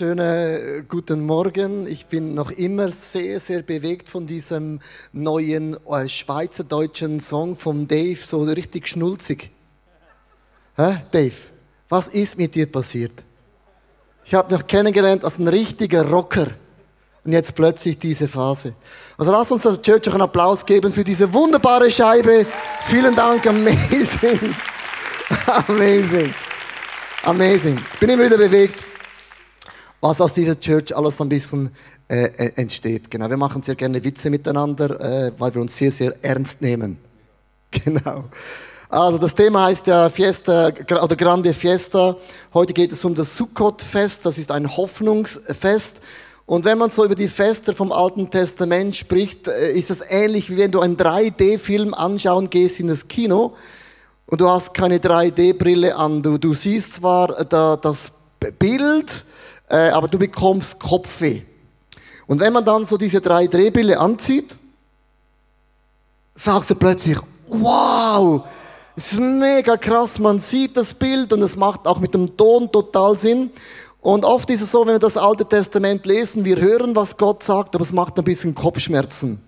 wunderschönen äh, guten Morgen. Ich bin noch immer sehr, sehr bewegt von diesem neuen äh, schweizerdeutschen Song von Dave, so richtig schnulzig. Hä, Dave, was ist mit dir passiert? Ich habe dich kennengelernt als ein richtiger Rocker und jetzt plötzlich diese Phase. Also lass uns der Church auch einen Applaus geben für diese wunderbare Scheibe. Vielen Dank, amazing. amazing. Amazing. Bin immer wieder bewegt was aus dieser Church alles ein bisschen äh, äh, entsteht. Genau, wir machen sehr gerne Witze miteinander, äh, weil wir uns sehr, sehr ernst nehmen. Genau. Also das Thema heißt ja Fiesta oder Grande Fiesta. Heute geht es um das Sukkot-Fest. Das ist ein Hoffnungsfest. Und wenn man so über die Feste vom Alten Testament spricht, äh, ist es ähnlich wie wenn du einen 3D-Film anschauen gehst in das Kino und du hast keine 3D-Brille an. Du, du siehst zwar da, das Bild, äh, aber du bekommst Kopfweh. Und wenn man dann so diese drei Drehbille anzieht, sagst du plötzlich, wow, es ist mega krass, man sieht das Bild und es macht auch mit dem Ton total Sinn. Und oft ist es so, wenn wir das Alte Testament lesen, wir hören, was Gott sagt, aber es macht ein bisschen Kopfschmerzen.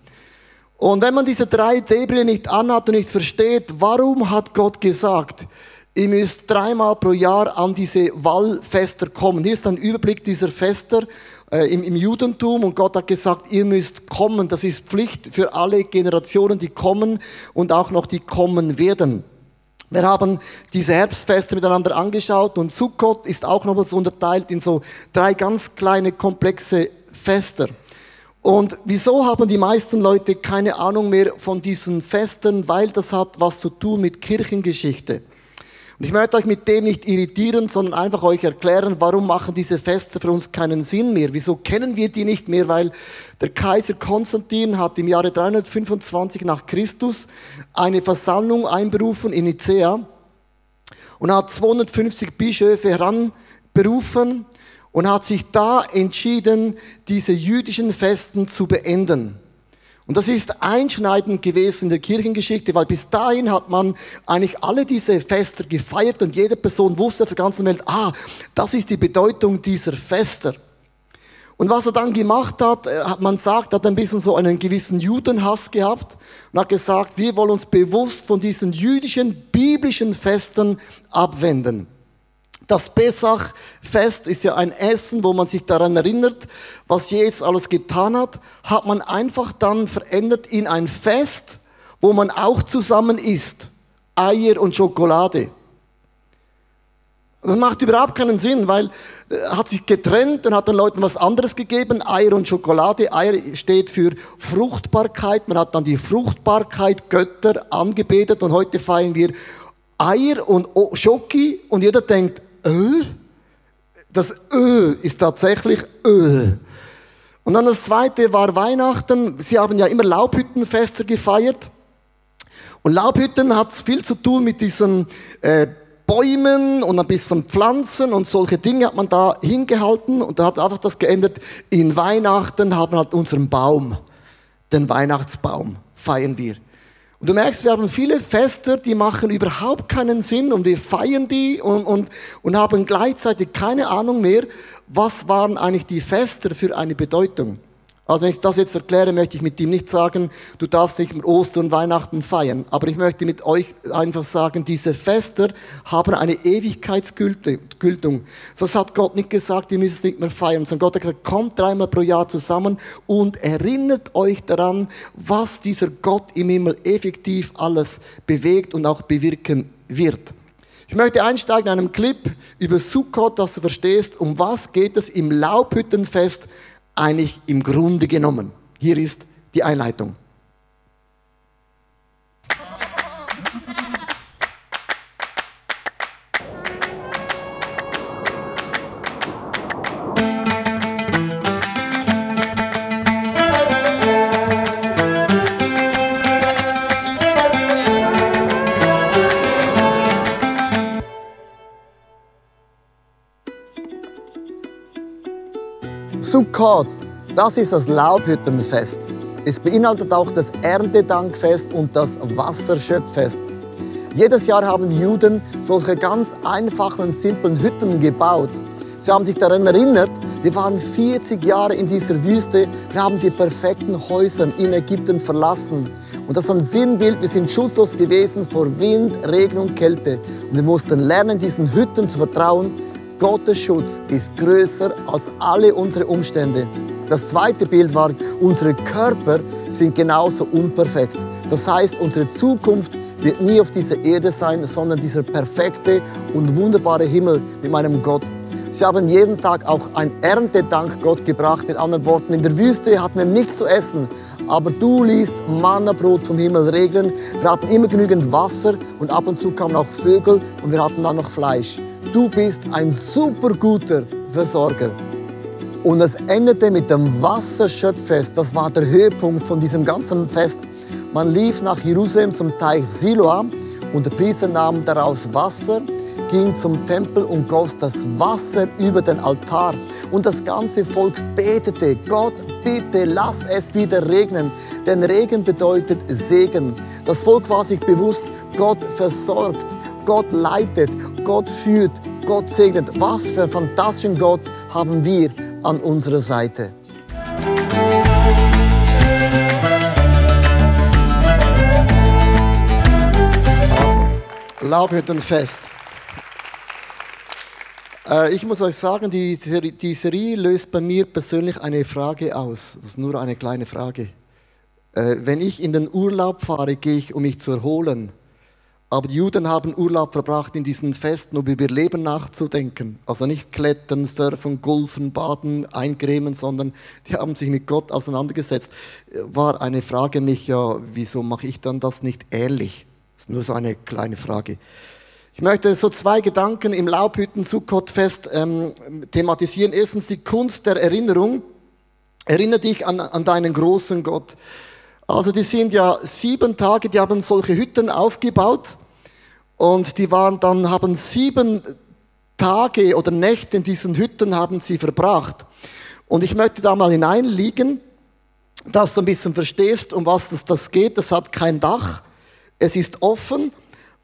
Und wenn man diese drei D-Brille nicht anhat und nicht versteht, warum hat Gott gesagt, Ihr müsst dreimal pro Jahr an diese Wallfester kommen. Hier ist ein Überblick dieser Fester äh, im, im Judentum und Gott hat gesagt, ihr müsst kommen. Das ist Pflicht für alle Generationen, die kommen und auch noch die kommen werden. Wir haben diese Herbstfeste miteinander angeschaut und Sukkot ist auch noch was unterteilt in so drei ganz kleine komplexe Fester. Und wieso haben die meisten Leute keine Ahnung mehr von diesen Festen? Weil das hat was zu tun mit Kirchengeschichte. Und ich möchte euch mit dem nicht irritieren, sondern einfach euch erklären, warum machen diese Feste für uns keinen Sinn mehr? Wieso kennen wir die nicht mehr? Weil der Kaiser Konstantin hat im Jahre 325 nach Christus eine Versammlung einberufen in Nicea und hat 250 Bischöfe heranberufen und hat sich da entschieden, diese jüdischen Festen zu beenden. Und das ist einschneidend gewesen in der Kirchengeschichte, weil bis dahin hat man eigentlich alle diese Fester gefeiert und jede Person wusste auf der ganzen Welt, ah, das ist die Bedeutung dieser Fester. Und was er dann gemacht hat, äh, hat man sagt, hat ein bisschen so einen gewissen Judenhass gehabt und hat gesagt, wir wollen uns bewusst von diesen jüdischen, biblischen Festen abwenden. Das Pesach-Fest ist ja ein Essen, wo man sich daran erinnert, was Jesus alles getan hat, hat man einfach dann verändert in ein Fest, wo man auch zusammen isst. Eier und Schokolade. Das macht überhaupt keinen Sinn, weil äh, hat sich getrennt und hat den Leuten was anderes gegeben, Eier und Schokolade. Eier steht für Fruchtbarkeit. Man hat dann die Fruchtbarkeit Götter angebetet und heute feiern wir Eier und Schoki und jeder denkt, Ö. Das Ö ist tatsächlich Ö. Und dann das zweite war Weihnachten. Sie haben ja immer Laubhüttenfeste gefeiert. Und Laubhütten hat viel zu tun mit diesen äh, Bäumen und ein bisschen Pflanzen und solche Dinge hat man da hingehalten und da hat einfach das geändert. In Weihnachten haben wir halt unseren Baum, den Weihnachtsbaum feiern wir. Und du merkst, wir haben viele Feste, die machen überhaupt keinen Sinn und wir feiern die und, und, und haben gleichzeitig keine Ahnung mehr, was waren eigentlich die Feste für eine Bedeutung. Also wenn ich das jetzt erkläre, möchte ich mit ihm nicht sagen, du darfst nicht mehr Ostern und Weihnachten feiern. Aber ich möchte mit euch einfach sagen, diese Fester haben eine Ewigkeitsgültung. Das hat Gott nicht gesagt, ihr müsst es nicht mehr feiern, sondern Gott hat gesagt, kommt dreimal pro Jahr zusammen und erinnert euch daran, was dieser Gott im Himmel effektiv alles bewegt und auch bewirken wird. Ich möchte einsteigen in einem Clip über Sukkot, dass du verstehst, um was geht es im Laubhüttenfest eigentlich im Grunde genommen. Hier ist die Einleitung. Sukkot, das ist das Laubhüttenfest. Es beinhaltet auch das Erntedankfest und das Wasserschöpffest. Jedes Jahr haben Juden solche ganz einfachen und simplen Hütten gebaut. Sie haben sich daran erinnert, wir waren 40 Jahre in dieser Wüste, wir haben die perfekten Häuser in Ägypten verlassen. Und das ist ein Sinnbild, wir sind schutzlos gewesen vor Wind, Regen und Kälte. Und wir mussten lernen, diesen Hütten zu vertrauen. Gottes Schutz ist größer als alle unsere Umstände. Das zweite Bild war, unsere Körper sind genauso unperfekt. Das heißt, unsere Zukunft wird nie auf dieser Erde sein, sondern dieser perfekte und wunderbare Himmel mit meinem Gott. Sie haben jeden Tag auch ein Erntedank Gott gebracht. Mit anderen Worten, in der Wüste hatten wir nichts zu essen, aber du ließt Mannabrot vom Himmel regnen. Wir hatten immer genügend Wasser und ab und zu kamen auch Vögel und wir hatten dann noch Fleisch. Du bist ein super guter Versorger. Und es endete mit dem Wasserschöpffest. Das war der Höhepunkt von diesem ganzen Fest. Man lief nach Jerusalem zum Teich Siloam und der Priester nahm daraus Wasser, ging zum Tempel und goss das Wasser über den Altar. Und das ganze Volk betete, Gott, bitte lass es wieder regnen. Denn Regen bedeutet Segen. Das Volk war sich bewusst, Gott versorgt, Gott leitet, Gott führt, Gott segnet. Was für einen fantastischen Gott haben wir an unserer Seite. Laubhüttenfest. Äh, ich muss euch sagen, die, die Serie löst bei mir persönlich eine Frage aus. Das ist nur eine kleine Frage. Äh, wenn ich in den Urlaub fahre, gehe ich, um mich zu erholen. Aber die Juden haben Urlaub verbracht in diesen Festen, um über ihr Leben nachzudenken. Also nicht klettern, surfen, golfen, baden, eincremen, sondern die haben sich mit Gott auseinandergesetzt. War eine Frage mich, ja, wieso mache ich dann das nicht ehrlich? Das ist nur so eine kleine Frage. Ich möchte so zwei Gedanken im Laubhütten Sukkot-Fest ähm, thematisieren. Erstens die Kunst der Erinnerung. Erinnere dich an, an deinen großen Gott. Also die sind ja sieben Tage, die haben solche Hütten aufgebaut und die waren dann, haben sieben Tage oder Nächte in diesen Hütten haben sie verbracht. Und ich möchte da mal hineinliegen, dass du ein bisschen verstehst, um was das, das geht. Es hat kein Dach, es ist offen,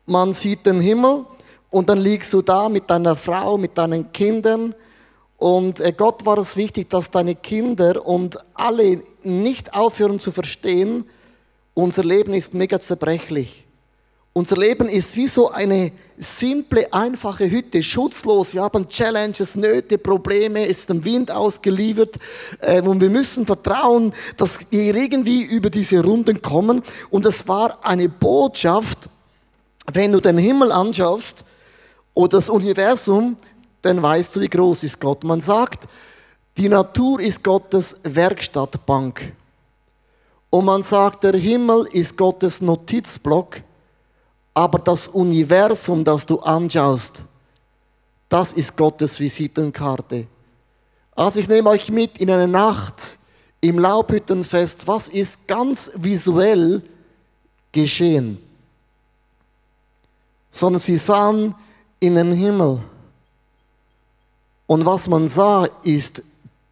man sieht den Himmel und dann liegst du da mit deiner Frau, mit deinen Kindern. Und äh, Gott war es wichtig, dass deine Kinder und alle nicht aufhören zu verstehen, unser Leben ist mega zerbrechlich. Unser Leben ist wie so eine simple, einfache Hütte, schutzlos. Wir haben Challenges, Nöte, Probleme, ist dem Wind ausgeliefert. Äh, und wir müssen vertrauen, dass wir irgendwie über diese Runden kommen. Und es war eine Botschaft, wenn du den Himmel anschaust oder das Universum, dann weißt du, wie groß ist Gott. Man sagt, die Natur ist Gottes Werkstattbank. Und man sagt, der Himmel ist Gottes Notizblock aber das Universum, das du anschaust, das ist Gottes Visitenkarte. Also ich nehme euch mit in eine Nacht im Laubhüttenfest. Was ist ganz visuell geschehen? Sondern sie sahen in den Himmel. Und was man sah, ist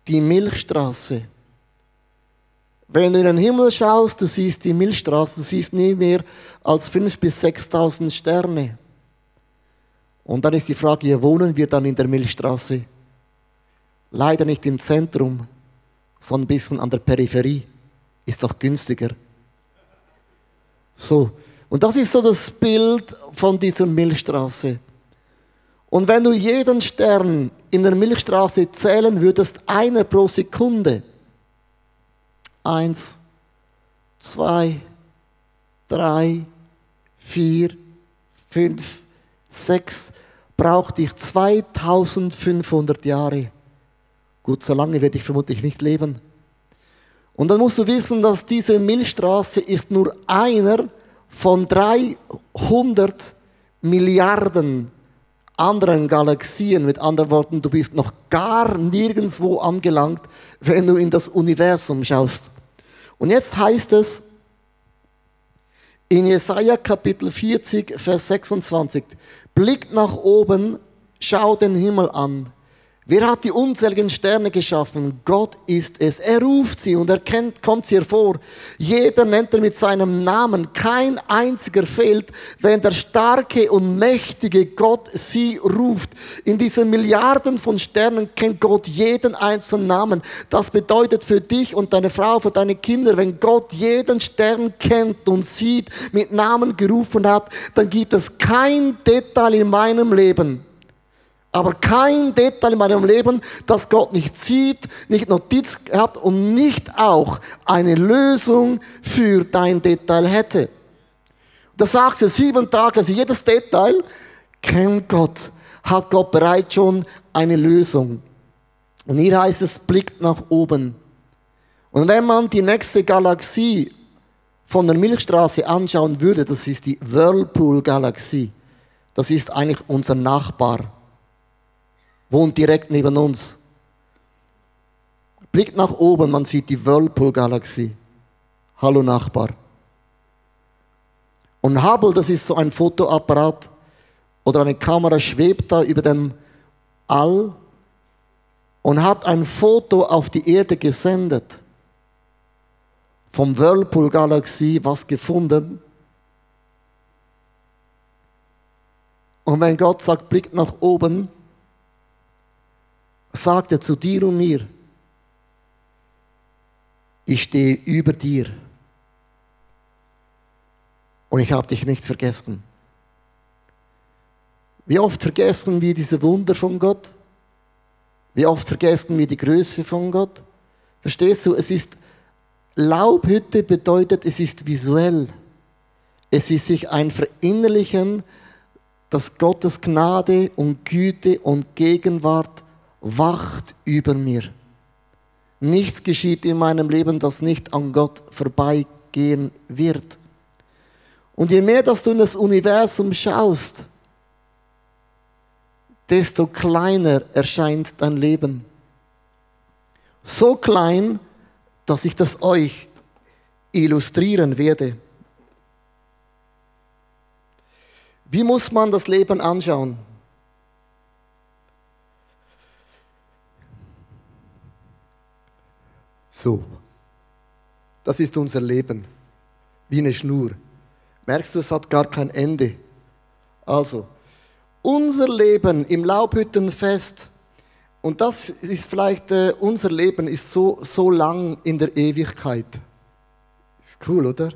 die Milchstraße. Wenn du in den Himmel schaust, du siehst die Milchstraße, du siehst nie mehr als 5.000 bis 6.000 Sterne. Und dann ist die Frage, wohnen wir dann in der Milchstraße? Leider nicht im Zentrum, sondern ein bisschen an der Peripherie. Ist doch günstiger. So. Und das ist so das Bild von dieser Milchstraße. Und wenn du jeden Stern in der Milchstraße zählen würdest, einer pro Sekunde, Eins, zwei, drei, vier, fünf, sechs, brauchte ich 2500 Jahre. Gut, so lange werde ich vermutlich nicht leben. Und dann musst du wissen, dass diese Milchstraße ist nur einer von 300 Milliarden anderen Galaxien. Mit anderen Worten, du bist noch gar nirgendwo angelangt, wenn du in das Universum schaust. Und jetzt heißt es in Jesaja Kapitel 40, Vers 26, blickt nach oben, schau den Himmel an. Wer hat die unzähligen Sterne geschaffen? Gott ist es. Er ruft sie und er kennt, kommt sie hervor. Jeder nennt er mit seinem Namen. Kein einziger fehlt, wenn der starke und mächtige Gott sie ruft. In diesen Milliarden von Sternen kennt Gott jeden einzelnen Namen. Das bedeutet für dich und deine Frau, für deine Kinder, wenn Gott jeden Stern kennt und sieht, mit Namen gerufen hat, dann gibt es kein Detail in meinem Leben, aber kein Detail in meinem Leben, das Gott nicht sieht, nicht Notiz hat und nicht auch eine Lösung für dein Detail hätte. Da sagst du sieben Tage, also jedes Detail kennt Gott, hat Gott bereits schon eine Lösung. Und hier heißt es, blickt nach oben. Und wenn man die nächste Galaxie von der Milchstraße anschauen würde, das ist die Whirlpool-Galaxie. Das ist eigentlich unser Nachbar wohnt direkt neben uns. Blickt nach oben, man sieht die Whirlpool-Galaxie. Hallo Nachbar. Und Hubble, das ist so ein Fotoapparat oder eine Kamera, schwebt da über dem All und hat ein Foto auf die Erde gesendet. Vom Whirlpool-Galaxie was gefunden. Und wenn Gott sagt, blickt nach oben, sagt er zu dir und mir, ich stehe über dir und ich habe dich nicht vergessen. Wie oft vergessen wir diese Wunder von Gott? Wie oft vergessen wir die Größe von Gott? Verstehst du, es ist, Laubhütte bedeutet, es ist visuell. Es ist sich ein Verinnerlichen, dass Gottes Gnade und Güte und Gegenwart wacht über mir. Nichts geschieht in meinem Leben, das nicht an Gott vorbeigehen wird. Und je mehr, dass du in das Universum schaust, desto kleiner erscheint dein Leben. So klein, dass ich das euch illustrieren werde. Wie muss man das Leben anschauen? So. Das ist unser Leben. Wie eine Schnur. Merkst du, es hat gar kein Ende. Also, unser Leben im Laubhüttenfest, und das ist vielleicht, äh, unser Leben ist so, so lang in der Ewigkeit. Ist cool, oder?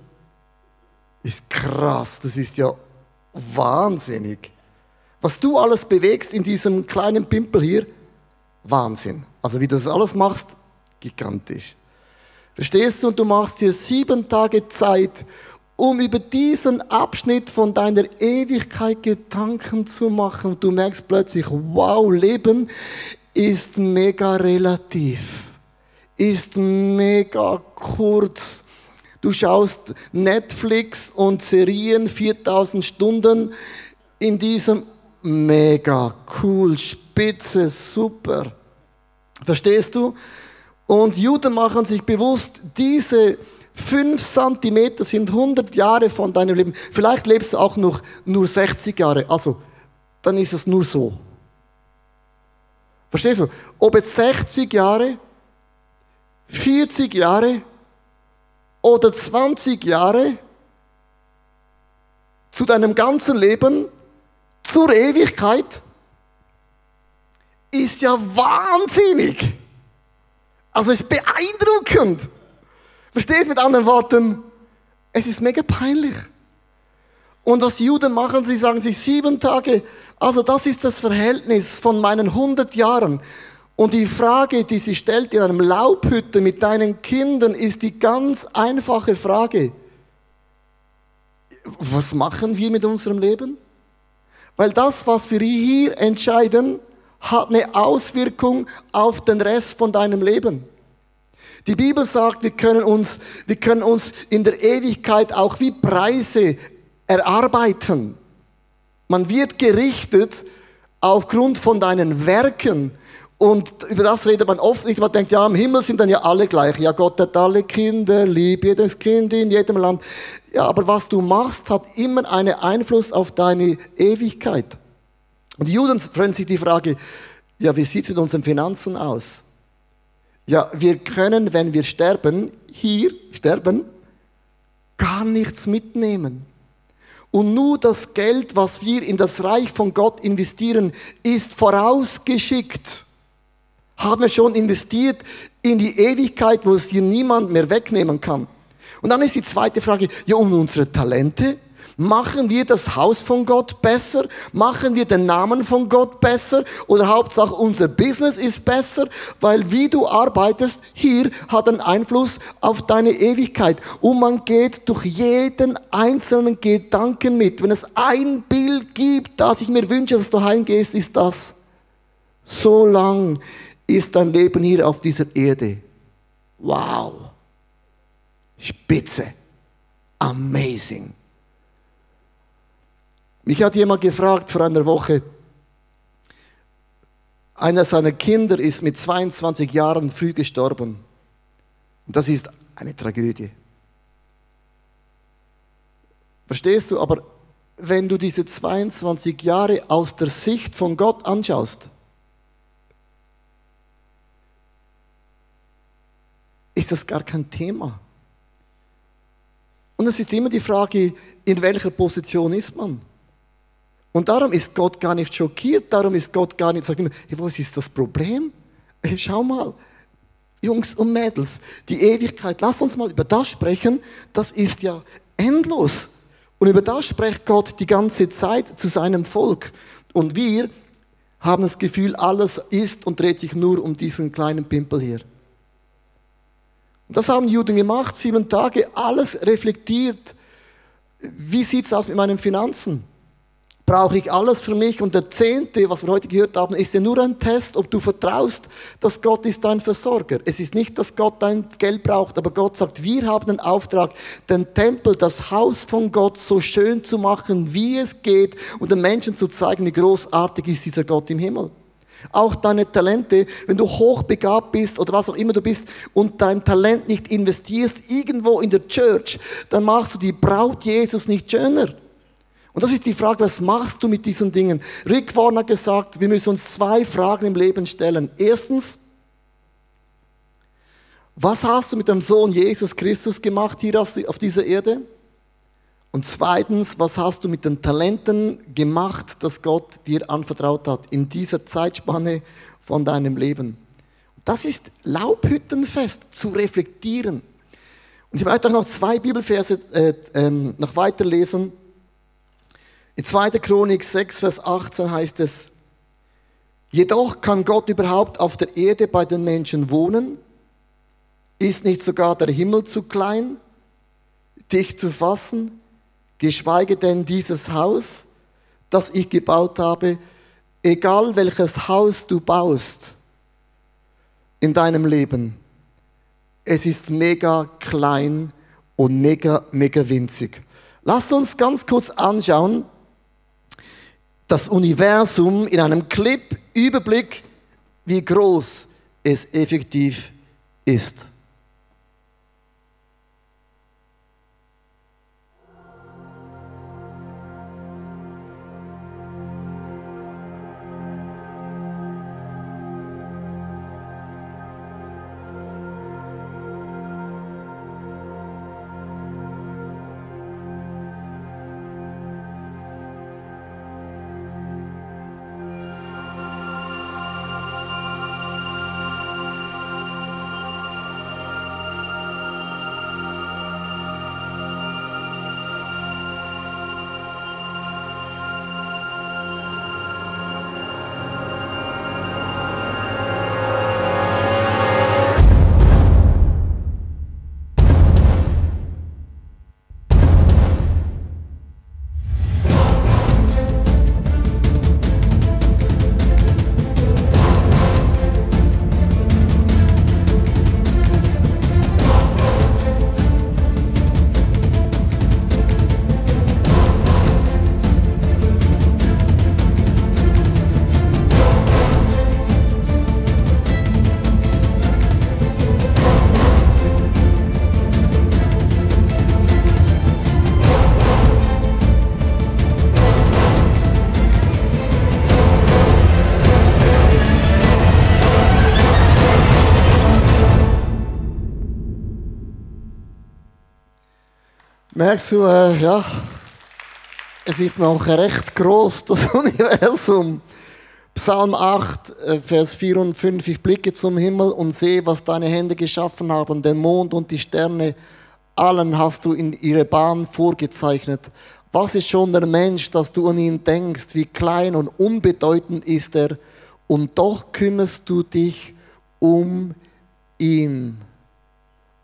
Ist krass, das ist ja wahnsinnig. Was du alles bewegst in diesem kleinen Pimpel hier, Wahnsinn. Also wie du das alles machst, gigantisch. Verstehst du? Und du machst dir sieben Tage Zeit, um über diesen Abschnitt von deiner Ewigkeit Gedanken zu machen. Und du merkst plötzlich, wow, Leben ist mega relativ, ist mega kurz. Du schaust Netflix und Serien 4000 Stunden in diesem mega cool, spitze, super. Verstehst du? Und Juden machen sich bewusst, diese fünf Zentimeter sind 100 Jahre von deinem Leben. Vielleicht lebst du auch noch nur 60 Jahre. Also, dann ist es nur so. Verstehst du? Ob jetzt 60 Jahre, 40 Jahre oder 20 Jahre zu deinem ganzen Leben, zur Ewigkeit, ist ja wahnsinnig. Also es ist beeindruckend. Verstehst mit anderen Worten? Es ist mega peinlich. Und was Juden machen, sie sagen sich sieben Tage, also das ist das Verhältnis von meinen 100 Jahren. Und die Frage, die sie stellt in einem Laubhütte mit deinen Kindern, ist die ganz einfache Frage. Was machen wir mit unserem Leben? Weil das, was wir hier entscheiden, hat eine Auswirkung auf den Rest von deinem Leben. Die Bibel sagt, wir können uns, wir können uns in der Ewigkeit auch wie Preise erarbeiten. Man wird gerichtet aufgrund von deinen Werken. Und über das redet man oft nicht. Man denkt, ja, im Himmel sind dann ja alle gleich. Ja, Gott hat alle Kinder, liebt jedes Kind in jedem Land. Ja, aber was du machst, hat immer einen Einfluss auf deine Ewigkeit. Und die Juden stellen sich die Frage, Ja, wie sieht es mit unseren Finanzen aus? Ja, wir können, wenn wir sterben, hier sterben, gar nichts mitnehmen. Und nur das Geld, was wir in das Reich von Gott investieren, ist vorausgeschickt. Haben wir schon investiert in die Ewigkeit, wo es dir niemand mehr wegnehmen kann. Und dann ist die zweite Frage, ja, um unsere Talente? Machen wir das Haus von Gott besser? Machen wir den Namen von Gott besser? Oder Hauptsache unser Business ist besser? Weil wie du arbeitest hier hat einen Einfluss auf deine Ewigkeit. Und man geht durch jeden einzelnen Gedanken mit. Wenn es ein Bild gibt, das ich mir wünsche, dass du heimgehst, ist das. So lang ist dein Leben hier auf dieser Erde. Wow. Spitze. Amazing. Mich hat jemand gefragt vor einer Woche, einer seiner Kinder ist mit 22 Jahren früh gestorben. Und das ist eine Tragödie. Verstehst du? Aber wenn du diese 22 Jahre aus der Sicht von Gott anschaust, ist das gar kein Thema. Und es ist immer die Frage, in welcher Position ist man? Und darum ist Gott gar nicht schockiert, darum ist Gott gar nicht, sagt immer, hey, was ist das Problem? Hey, schau mal, Jungs und Mädels, die Ewigkeit, lass uns mal über das sprechen, das ist ja endlos. Und über das spricht Gott die ganze Zeit zu seinem Volk. Und wir haben das Gefühl, alles ist und dreht sich nur um diesen kleinen Pimpel hier. Und das haben Juden gemacht, sieben Tage, alles reflektiert. Wie sieht es aus mit meinen Finanzen? Brauche ich alles für mich. Und der Zehnte, was wir heute gehört haben, ist ja nur ein Test, ob du vertraust, dass Gott ist dein Versorger. Es ist nicht, dass Gott dein Geld braucht, aber Gott sagt, wir haben den Auftrag, den Tempel, das Haus von Gott so schön zu machen, wie es geht und den Menschen zu zeigen, wie großartig ist dieser Gott im Himmel. Auch deine Talente, wenn du hochbegabt bist oder was auch immer du bist und dein Talent nicht investierst irgendwo in der Church, dann machst du die Braut Jesus nicht schöner. Und das ist die Frage, was machst du mit diesen Dingen? Rick Warner hat gesagt, wir müssen uns zwei Fragen im Leben stellen. Erstens, was hast du mit dem Sohn Jesus Christus gemacht hier auf dieser Erde? Und zweitens, was hast du mit den Talenten gemacht, das Gott dir anvertraut hat in dieser Zeitspanne von deinem Leben? Das ist Laubhüttenfest zu reflektieren. Und ich möchte auch noch zwei Bibelverse äh, äh, noch weiterlesen. In 2. Chronik 6, Vers 18 heißt es, jedoch kann Gott überhaupt auf der Erde bei den Menschen wohnen? Ist nicht sogar der Himmel zu klein, dich zu fassen? Geschweige denn dieses Haus, das ich gebaut habe, egal welches Haus du baust in deinem Leben, es ist mega klein und mega, mega winzig. Lass uns ganz kurz anschauen, das Universum in einem Clip Überblick, wie groß es effektiv ist. Merkst du, äh, ja, es ist noch recht groß, das Universum. Psalm 8, äh, Vers 4 und 5. Ich blicke zum Himmel und sehe, was deine Hände geschaffen haben, den Mond und die Sterne. Allen hast du in ihre Bahn vorgezeichnet. Was ist schon der Mensch, dass du an ihn denkst? Wie klein und unbedeutend ist er? Und doch kümmerst du dich um ihn.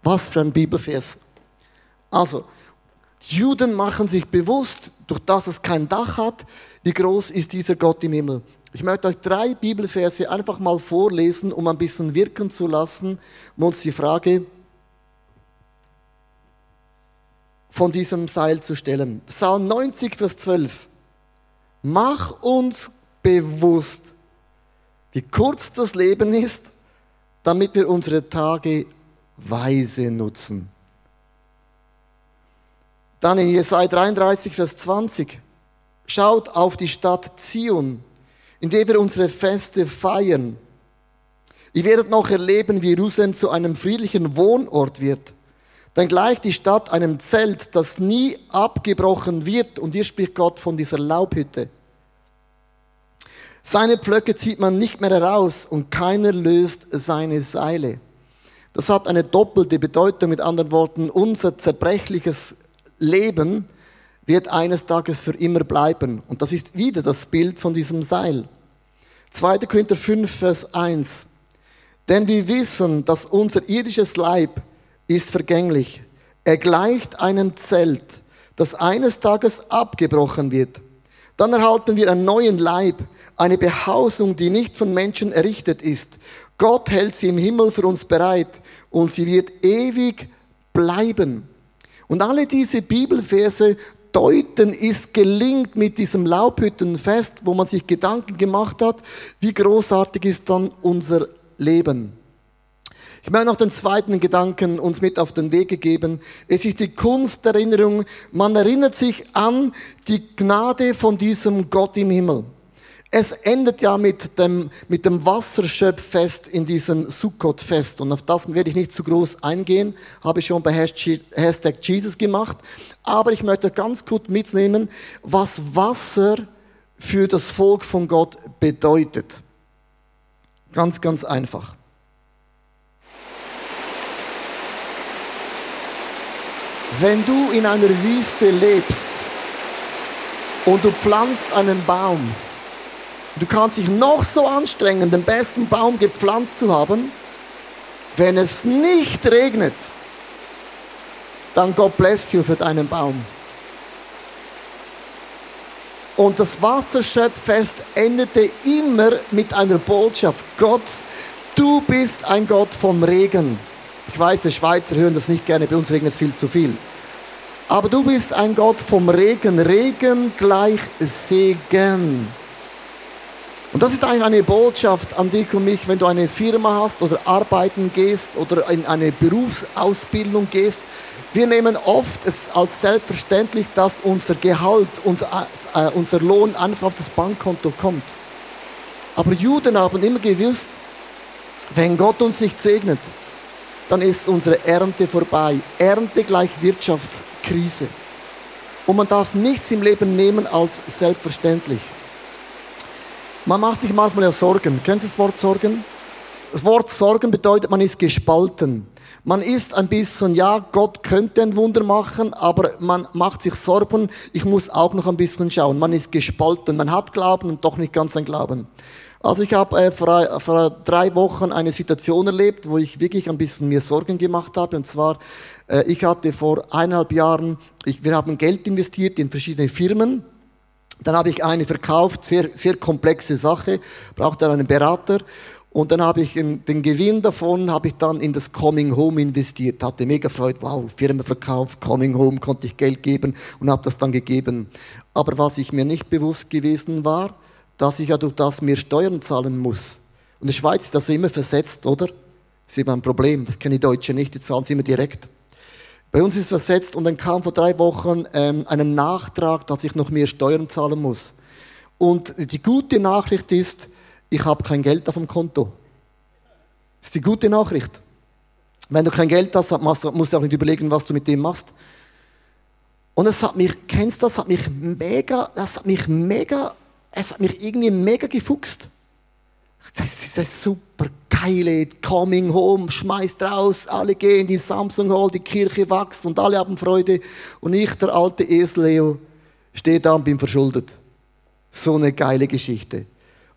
Was für ein Bibelvers. Also, Juden machen sich bewusst, durch das es kein Dach hat, wie groß ist dieser Gott im Himmel. Ich möchte euch drei Bibelverse einfach mal vorlesen, um ein bisschen wirken zu lassen, um uns die Frage von diesem Seil zu stellen. Psalm 90, Vers 12. Mach uns bewusst, wie kurz das Leben ist, damit wir unsere Tage weise nutzen. Dann in Jesaja 33, Vers 20. Schaut auf die Stadt Zion, in der wir unsere Feste feiern. Ihr werdet noch erleben, wie Jerusalem zu einem friedlichen Wohnort wird. Dann gleicht die Stadt einem Zelt, das nie abgebrochen wird. Und hier spricht Gott von dieser Laubhütte. Seine Pflöcke zieht man nicht mehr heraus und keiner löst seine Seile. Das hat eine doppelte Bedeutung. Mit anderen Worten, unser zerbrechliches Leben wird eines Tages für immer bleiben. Und das ist wieder das Bild von diesem Seil. 2. Korinther 5, Vers 1. Denn wir wissen, dass unser irdisches Leib ist vergänglich. Er gleicht einem Zelt, das eines Tages abgebrochen wird. Dann erhalten wir einen neuen Leib, eine Behausung, die nicht von Menschen errichtet ist. Gott hält sie im Himmel für uns bereit und sie wird ewig bleiben. Und alle diese Bibelverse deuten ist gelingt mit diesem Laubhüttenfest, wo man sich Gedanken gemacht hat, wie großartig ist dann unser Leben. Ich möchte noch den zweiten Gedanken uns mit auf den Weg geben. Es ist die Kunst der Erinnerung. Man erinnert sich an die Gnade von diesem Gott im Himmel. Es endet ja mit dem, mit dem Wasserschöpffest in diesem Sukkot-Fest. Und auf das werde ich nicht zu groß eingehen. Habe ich schon bei Hashtag Jesus gemacht. Aber ich möchte ganz kurz mitnehmen, was Wasser für das Volk von Gott bedeutet. Ganz, ganz einfach. Wenn du in einer Wüste lebst und du pflanzt einen Baum, Du kannst dich noch so anstrengen, den besten Baum gepflanzt zu haben. Wenn es nicht regnet, dann Gott bless you für deinen Baum. Und das Wasserschöpffest endete immer mit einer Botschaft. Gott, du bist ein Gott vom Regen. Ich weiß, die Schweizer hören das nicht gerne, bei uns regnet es viel zu viel. Aber du bist ein Gott vom Regen. Regen gleich Segen. Und das ist eigentlich eine Botschaft an dich und mich, wenn du eine Firma hast oder arbeiten gehst oder in eine Berufsausbildung gehst. Wir nehmen oft es als selbstverständlich, dass unser Gehalt, unser, äh, unser Lohn einfach auf das Bankkonto kommt. Aber Juden haben immer gewusst, wenn Gott uns nicht segnet, dann ist unsere Ernte vorbei. Ernte gleich Wirtschaftskrise. Und man darf nichts im Leben nehmen als selbstverständlich. Man macht sich manchmal ja Sorgen. Kennst du das Wort Sorgen? Das Wort Sorgen bedeutet, man ist gespalten. Man ist ein bisschen, ja, Gott könnte ein Wunder machen, aber man macht sich Sorgen, ich muss auch noch ein bisschen schauen. Man ist gespalten, man hat Glauben und doch nicht ganz ein Glauben. Also ich habe äh, vor, vor drei Wochen eine Situation erlebt, wo ich wirklich ein bisschen mir Sorgen gemacht habe. Und zwar, äh, ich hatte vor eineinhalb Jahren, ich, wir haben Geld investiert in verschiedene Firmen dann habe ich eine verkauft, sehr, sehr komplexe Sache, brauchte einen Berater. Und dann habe ich den Gewinn davon habe ich dann in das Coming Home investiert. Hatte mega Freude, wow, Firma verkauft, Coming Home, konnte ich Geld geben und habe das dann gegeben. Aber was ich mir nicht bewusst gewesen war, dass ich ja durch das mehr Steuern zahlen muss. Und in der Schweiz ist das immer versetzt, oder? Das ist immer ein Problem. Das kennen die Deutschen nicht, die zahlen sie immer direkt. Bei uns ist es versetzt und dann kam vor drei Wochen ähm, ein Nachtrag, dass ich noch mehr Steuern zahlen muss. Und die gute Nachricht ist, ich habe kein Geld auf dem Konto. Das ist die gute Nachricht. Wenn du kein Geld hast, musst du auch nicht überlegen, was du mit dem machst. Und es hat mich, kennst du das, hat mich mega, das hat mich mega, es hat mich irgendwie mega gefuchst. Das ist eine super geile Coming Home, schmeißt raus, alle gehen in Samsung Hall, die Kirche wächst und alle haben Freude. Und ich, der alte Esel Leo, stehe da und bin verschuldet. So eine geile Geschichte.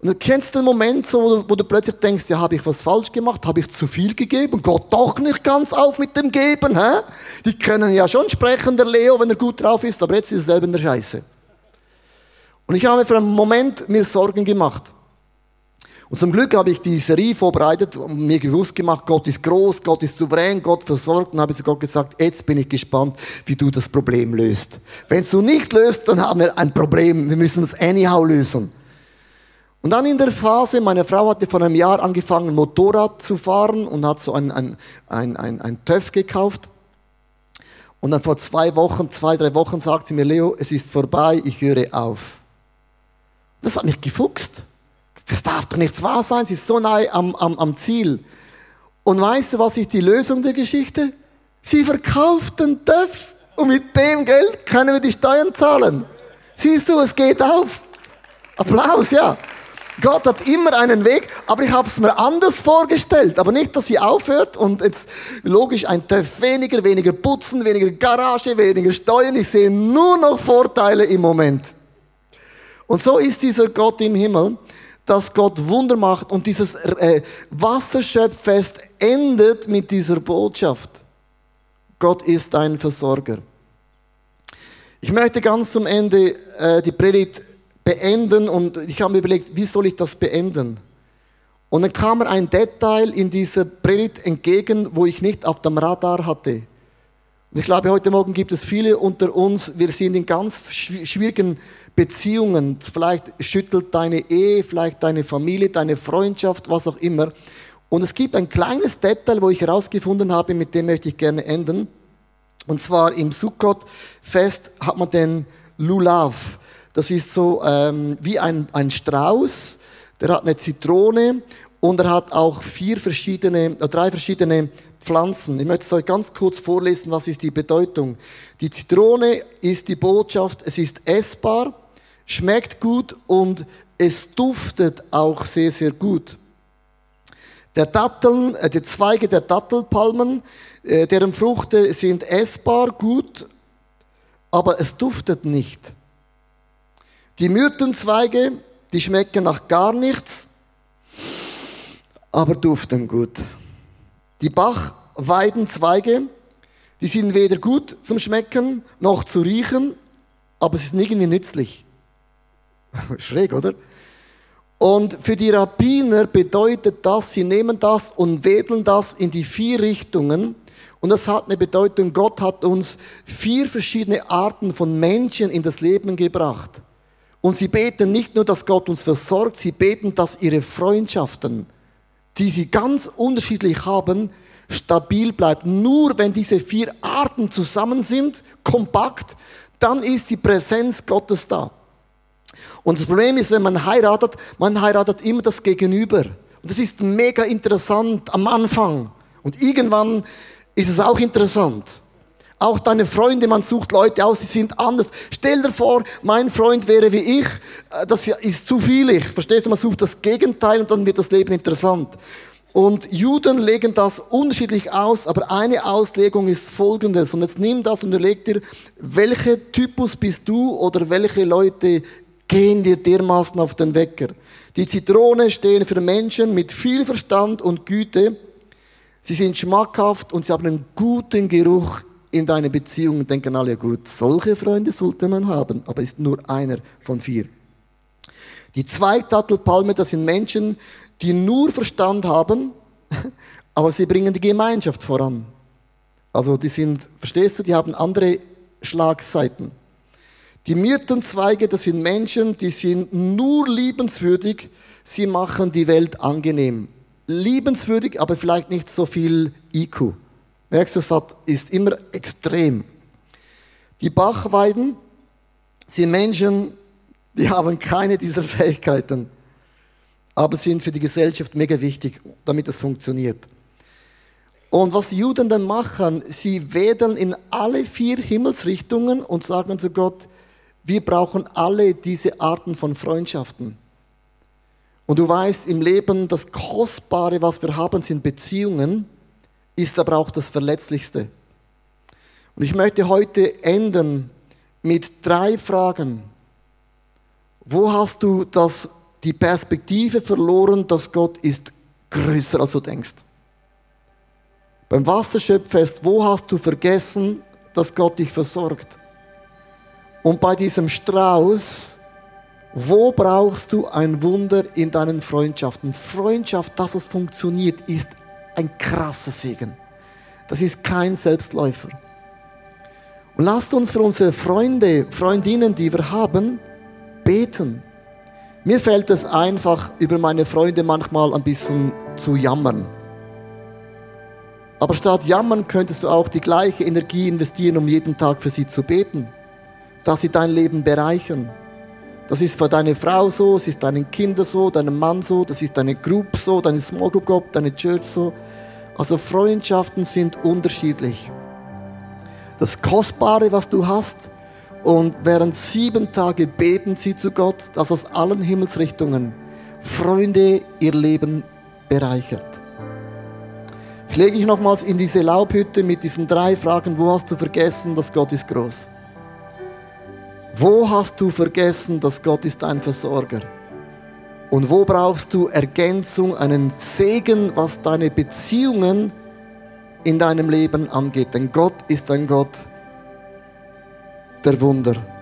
Und du kennst den Moment so, wo du, plötzlich denkst, ja, habe ich was falsch gemacht? Habe ich zu viel gegeben? Gott doch nicht ganz auf mit dem Geben, hä? Die können ja schon sprechen, der Leo, wenn er gut drauf ist, aber jetzt ist er selber in der Scheiße. Und ich habe für einen Moment mir Sorgen gemacht. Und zum Glück habe ich die Serie vorbereitet und mir gewusst gemacht, Gott ist groß, Gott ist souverän, Gott versorgt. Und habe zu Gott gesagt, jetzt bin ich gespannt, wie du das Problem löst. Wenn du nicht löst, dann haben wir ein Problem. Wir müssen es anyhow lösen. Und dann in der Phase, meine Frau hatte vor einem Jahr angefangen, Motorrad zu fahren und hat so ein, ein, ein, ein, ein TÜV gekauft. Und dann vor zwei Wochen, zwei, drei Wochen sagt sie mir, Leo, es ist vorbei, ich höre auf. Das hat mich gefuchst. Das darf doch nicht wahr sein, sie ist so nahe am, am, am Ziel. Und weißt du, was ist die Lösung der Geschichte? Sie verkauft den TÜV und mit dem Geld können wir die Steuern zahlen. Siehst du, es geht auf. Applaus, ja. Gott hat immer einen Weg, aber ich habe es mir anders vorgestellt. Aber nicht, dass sie aufhört und jetzt logisch ein TÜV weniger, weniger Putzen, weniger Garage, weniger Steuern. Ich sehe nur noch Vorteile im Moment. Und so ist dieser Gott im Himmel, dass Gott Wunder macht und dieses äh, Wasserschöpffest endet mit dieser Botschaft. Gott ist ein Versorger. Ich möchte ganz zum Ende äh, die Predigt beenden und ich habe mir überlegt, wie soll ich das beenden? Und dann kam mir ein Detail in dieser Predigt entgegen, wo ich nicht auf dem Radar hatte. Ich glaube, heute Morgen gibt es viele unter uns, wir sind in ganz schwierigen Beziehungen. Vielleicht schüttelt deine Ehe, vielleicht deine Familie, deine Freundschaft, was auch immer. Und es gibt ein kleines Detail, wo ich herausgefunden habe, mit dem möchte ich gerne enden. Und zwar im Sukkot-Fest hat man den Lulav. Das ist so ähm, wie ein, ein Strauß, der hat eine Zitrone und er hat auch vier verschiedene, äh, drei verschiedene Pflanzen. Ich möchte es euch ganz kurz vorlesen, was ist die Bedeutung. Die Zitrone ist die Botschaft, es ist essbar, schmeckt gut und es duftet auch sehr, sehr gut. Der Datteln, äh, die Zweige der Dattelpalmen, äh, deren Früchte sind essbar, gut, aber es duftet nicht. Die Myrtenzweige, die schmecken nach gar nichts, aber duften gut. Die Bachweidenzweige, die sind weder gut zum Schmecken noch zu riechen, aber sie sind irgendwie nützlich. Schräg, oder? Und für die Rabbiner bedeutet das, sie nehmen das und wedeln das in die vier Richtungen. Und das hat eine Bedeutung, Gott hat uns vier verschiedene Arten von Menschen in das Leben gebracht. Und sie beten nicht nur, dass Gott uns versorgt, sie beten, dass ihre Freundschaften, die sie ganz unterschiedlich haben, stabil bleibt. Nur wenn diese vier Arten zusammen sind, kompakt, dann ist die Präsenz Gottes da. Und das Problem ist, wenn man heiratet, man heiratet immer das Gegenüber. Und das ist mega interessant am Anfang. Und irgendwann ist es auch interessant. Auch deine Freunde, man sucht Leute aus, die sind anders. Stell dir vor, mein Freund wäre wie ich. Äh, das ist zu viel ich. Verstehst du? Man sucht das Gegenteil und dann wird das Leben interessant. Und Juden legen das unterschiedlich aus, aber eine Auslegung ist folgendes. Und jetzt nimm das und überleg dir, welcher Typus bist du oder welche Leute gehen dir dermaßen auf den Wecker. Die Zitrone stehen für Menschen mit viel Verstand und Güte. Sie sind schmackhaft und sie haben einen guten Geruch in deine Beziehungen denken alle, gut, solche Freunde sollte man haben, aber ist nur einer von vier. Die Zweigtattelpalme, das sind Menschen, die nur Verstand haben, aber sie bringen die Gemeinschaft voran. Also die sind, verstehst du, die haben andere Schlagseiten. Die Myrtenzweige, das sind Menschen, die sind nur liebenswürdig, sie machen die Welt angenehm. Liebenswürdig, aber vielleicht nicht so viel IQ. Merkst du, es ist immer extrem. Die Bachweiden sind Menschen, die haben keine dieser Fähigkeiten, aber sind für die Gesellschaft mega wichtig, damit das funktioniert. Und was die Juden dann machen, sie wedeln in alle vier Himmelsrichtungen und sagen zu Gott, wir brauchen alle diese Arten von Freundschaften. Und du weißt, im Leben das Kostbare, was wir haben, sind Beziehungen, ist aber auch das Verletzlichste. Und ich möchte heute enden mit drei Fragen. Wo hast du das, die Perspektive verloren, dass Gott ist größer, als du denkst? Beim Wasserschöpffest, wo hast du vergessen, dass Gott dich versorgt? Und bei diesem Strauß, wo brauchst du ein Wunder in deinen Freundschaften? Freundschaft, dass es funktioniert, ist ein krasser Segen. Das ist kein Selbstläufer. Und lasst uns für unsere Freunde, Freundinnen, die wir haben, beten. Mir fällt es einfach, über meine Freunde manchmal ein bisschen zu jammern. Aber statt jammern könntest du auch die gleiche Energie investieren, um jeden Tag für sie zu beten, dass sie dein Leben bereichern. Das ist für deine Frau so, es ist deinen Kindern so, deinem Mann so, das ist deine Group so, deine Small Group, deine Church so. Also Freundschaften sind unterschiedlich. Das Kostbare, was du hast, und während sieben Tage beten sie zu Gott, dass aus allen Himmelsrichtungen Freunde ihr Leben bereichert. Ich lege dich nochmals in diese Laubhütte mit diesen drei Fragen. Wo hast du vergessen, dass Gott ist groß? Wo hast du vergessen, dass Gott ist dein Versorger? Und wo brauchst du Ergänzung, einen Segen, was deine Beziehungen in deinem Leben angeht? Denn Gott ist ein Gott der Wunder.